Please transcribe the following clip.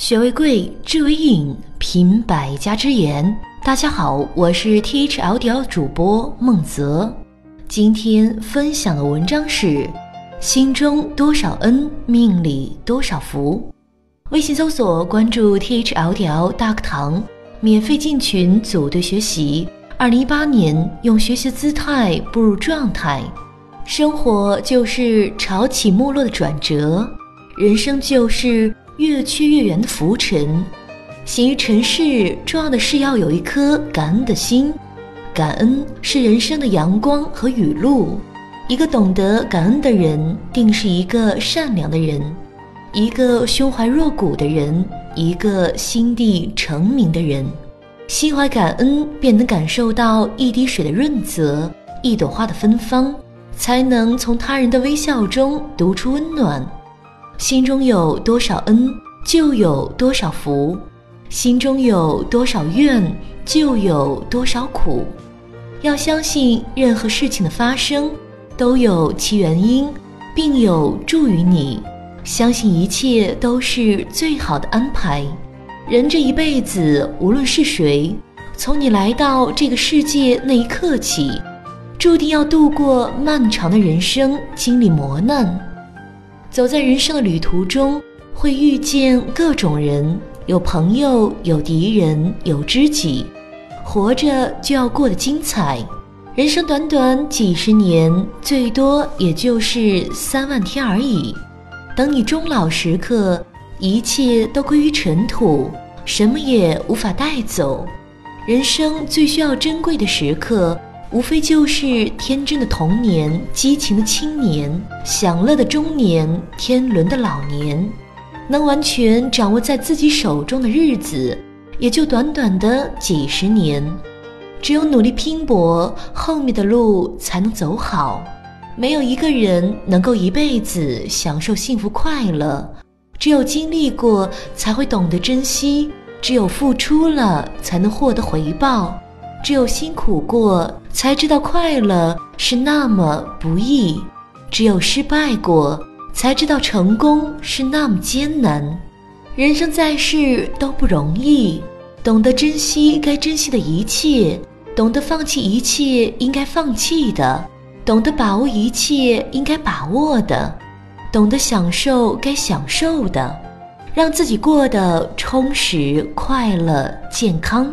学为贵，知为引，品百家之言。大家好，我是 T H L D L 主播孟泽。今天分享的文章是：心中多少恩，命里多少福。微信搜索关注 T H L D L 大课堂，免费进群组队学习。二零一八年，用学习姿态步入状态。生活就是潮起没落的转折，人生就是。越缺越圆的浮尘，行于尘世，重要的是要有一颗感恩的心。感恩是人生的阳光和雨露。一个懂得感恩的人，定是一个善良的人，一个胸怀若谷的人，一个心地澄明的人。心怀感恩，便能感受到一滴水的润泽，一朵花的芬芳，才能从他人的微笑中读出温暖。心中有多少恩，就有多少福；心中有多少怨，就有多少苦。要相信，任何事情的发生都有其原因，并有助于你。相信一切都是最好的安排。人这一辈子，无论是谁，从你来到这个世界那一刻起，注定要度过漫长的人生，经历磨难。走在人生的旅途中，会遇见各种人，有朋友，有敌人，有知己。活着就要过得精彩。人生短短几十年，最多也就是三万天而已。等你终老时刻，一切都归于尘土，什么也无法带走。人生最需要珍贵的时刻。无非就是天真的童年、激情的青年、享乐的中年、天伦的老年，能完全掌握在自己手中的日子，也就短短的几十年。只有努力拼搏，后面的路才能走好。没有一个人能够一辈子享受幸福快乐，只有经历过，才会懂得珍惜；只有付出了，才能获得回报。只有辛苦过，才知道快乐是那么不易；只有失败过，才知道成功是那么艰难。人生在世都不容易，懂得珍惜该珍惜的一切，懂得放弃一切应该放弃的，懂得把握一切应该把握的，懂得享受该享受的，让自己过得充实、快乐、健康。